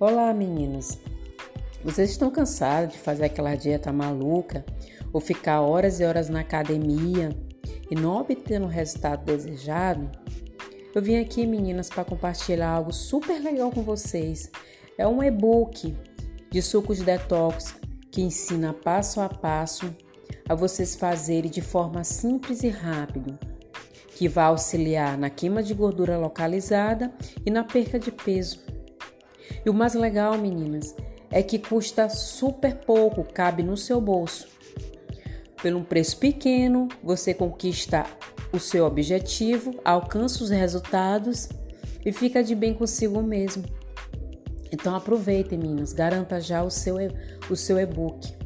Olá, meninas! Vocês estão cansadas de fazer aquela dieta maluca ou ficar horas e horas na academia e não obtendo o resultado desejado? Eu vim aqui, meninas, para compartilhar algo super legal com vocês. É um e-book de sucos detox que ensina passo a passo a vocês fazerem de forma simples e rápida, que vai auxiliar na queima de gordura localizada e na perca de peso. E o mais legal, meninas, é que custa super pouco, cabe no seu bolso. Pelo um preço pequeno, você conquista o seu objetivo, alcança os resultados e fica de bem consigo mesmo. Então aproveitem, meninas, garanta já o seu, o seu e-book.